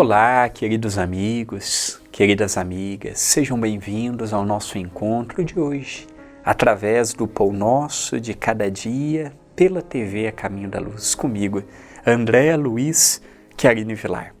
Olá, queridos amigos, queridas amigas, sejam bem-vindos ao nosso encontro de hoje, através do Pão Nosso de cada dia, pela TV A Caminho da Luz, comigo, Andréa Luiz Chiarini Vilar.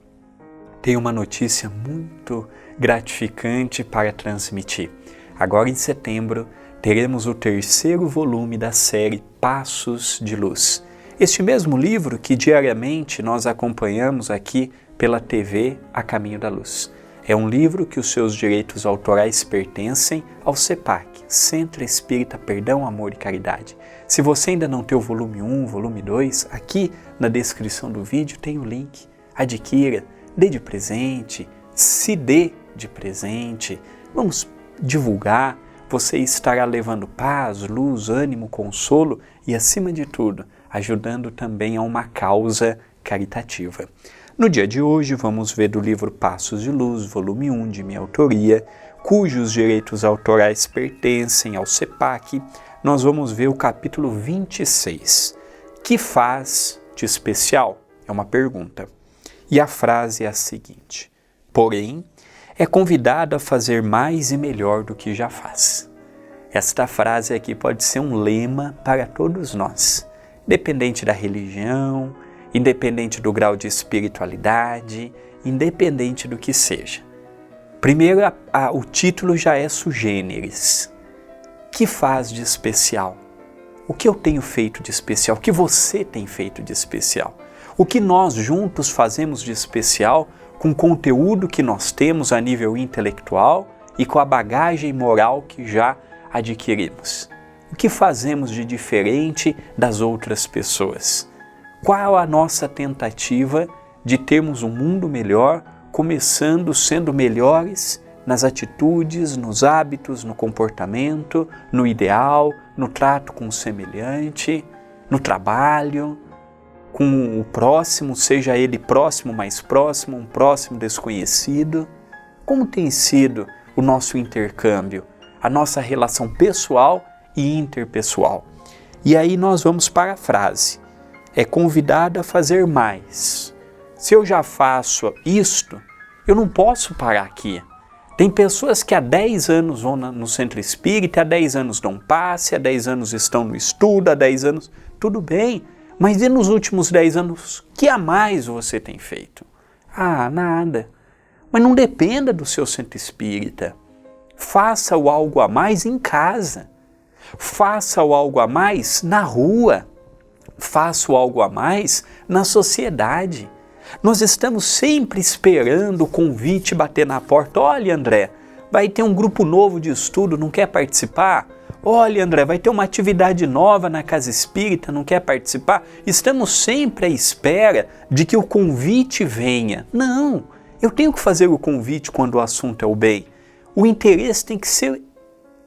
Tenho uma notícia muito gratificante para transmitir. Agora em setembro, teremos o terceiro volume da série Passos de Luz. Este mesmo livro que diariamente nós acompanhamos aqui pela TV A Caminho da Luz. É um livro que os seus direitos autorais pertencem ao CEPAC, Centro Espírita Perdão, Amor e Caridade. Se você ainda não tem o volume 1, volume 2, aqui na descrição do vídeo tem o link. Adquira, dê de presente, se dê de presente. Vamos divulgar. Você estará levando paz, luz, ânimo, consolo e, acima de tudo, ajudando também a uma causa caritativa. No dia de hoje, vamos ver do livro Passos de Luz, volume 1, de minha autoria, cujos direitos autorais pertencem ao CEPAC. Nós vamos ver o capítulo 26. Que faz de especial? É uma pergunta. E a frase é a seguinte: Porém, é convidado a fazer mais e melhor do que já faz. Esta frase aqui pode ser um lema para todos nós, independente da religião, independente do grau de espiritualidade, independente do que seja. Primeiro, a, a, o título já é sugêneres. Que faz de especial? O que eu tenho feito de especial? O que você tem feito de especial? O que nós juntos fazemos de especial com o conteúdo que nós temos a nível intelectual e com a bagagem moral que já adquirimos? O que fazemos de diferente das outras pessoas? Qual a nossa tentativa de termos um mundo melhor, começando sendo melhores nas atitudes, nos hábitos, no comportamento, no ideal, no trato com o semelhante, no trabalho, com o próximo, seja ele próximo, mais próximo, um próximo desconhecido? Como tem sido o nosso intercâmbio, a nossa relação pessoal e interpessoal? E aí nós vamos para a frase é convidado a fazer mais. Se eu já faço isto, eu não posso parar aqui. Tem pessoas que há 10 anos vão no centro espírita, há 10 anos dão passe, há 10 anos estão no estudo, há 10 anos. Tudo bem, mas e nos últimos 10 anos, que a mais você tem feito? Ah, nada. Mas não dependa do seu centro espírita. Faça o algo a mais em casa. Faça o algo a mais na rua faço algo a mais na sociedade. Nós estamos sempre esperando o convite bater na porta. Olha, André, vai ter um grupo novo de estudo, não quer participar? Olha, André, vai ter uma atividade nova na casa espírita, não quer participar? Estamos sempre à espera de que o convite venha. Não, eu tenho que fazer o convite quando o assunto é o bem. O interesse tem que ser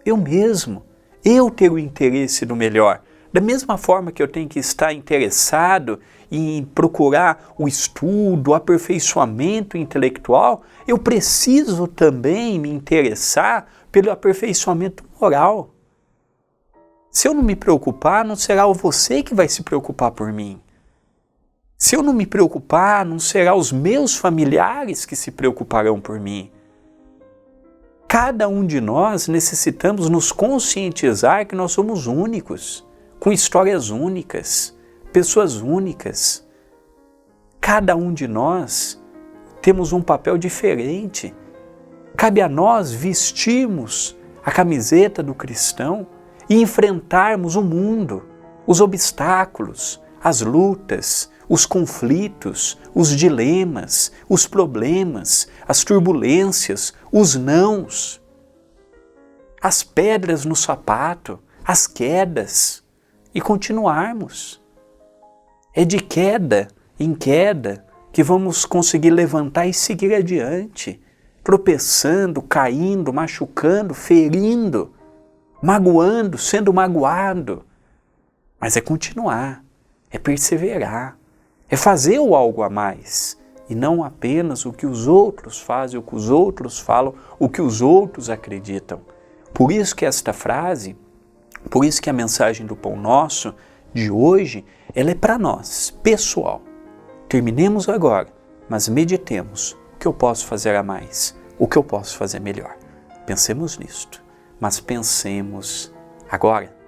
eu mesmo, eu ter o interesse do melhor. Da mesma forma que eu tenho que estar interessado em procurar o estudo, o aperfeiçoamento intelectual, eu preciso também me interessar pelo aperfeiçoamento moral. Se eu não me preocupar, não será você que vai se preocupar por mim. Se eu não me preocupar, não será os meus familiares que se preocuparão por mim. Cada um de nós necessitamos nos conscientizar que nós somos únicos com histórias únicas, pessoas únicas. Cada um de nós temos um papel diferente. Cabe a nós vestirmos a camiseta do cristão e enfrentarmos o mundo, os obstáculos, as lutas, os conflitos, os dilemas, os problemas, as turbulências, os nãos, as pedras no sapato, as quedas e continuarmos. É de queda em queda que vamos conseguir levantar e seguir adiante, tropeçando, caindo, machucando, ferindo, magoando, sendo magoado. Mas é continuar, é perseverar, é fazer o algo a mais e não apenas o que os outros fazem, o que os outros falam, o que os outros acreditam. Por isso que esta frase por isso que a mensagem do Pão Nosso de hoje, ela é para nós, pessoal. Terminemos agora, mas meditemos que eu posso fazer a mais? O que eu posso fazer melhor? Pensemos nisto, mas pensemos agora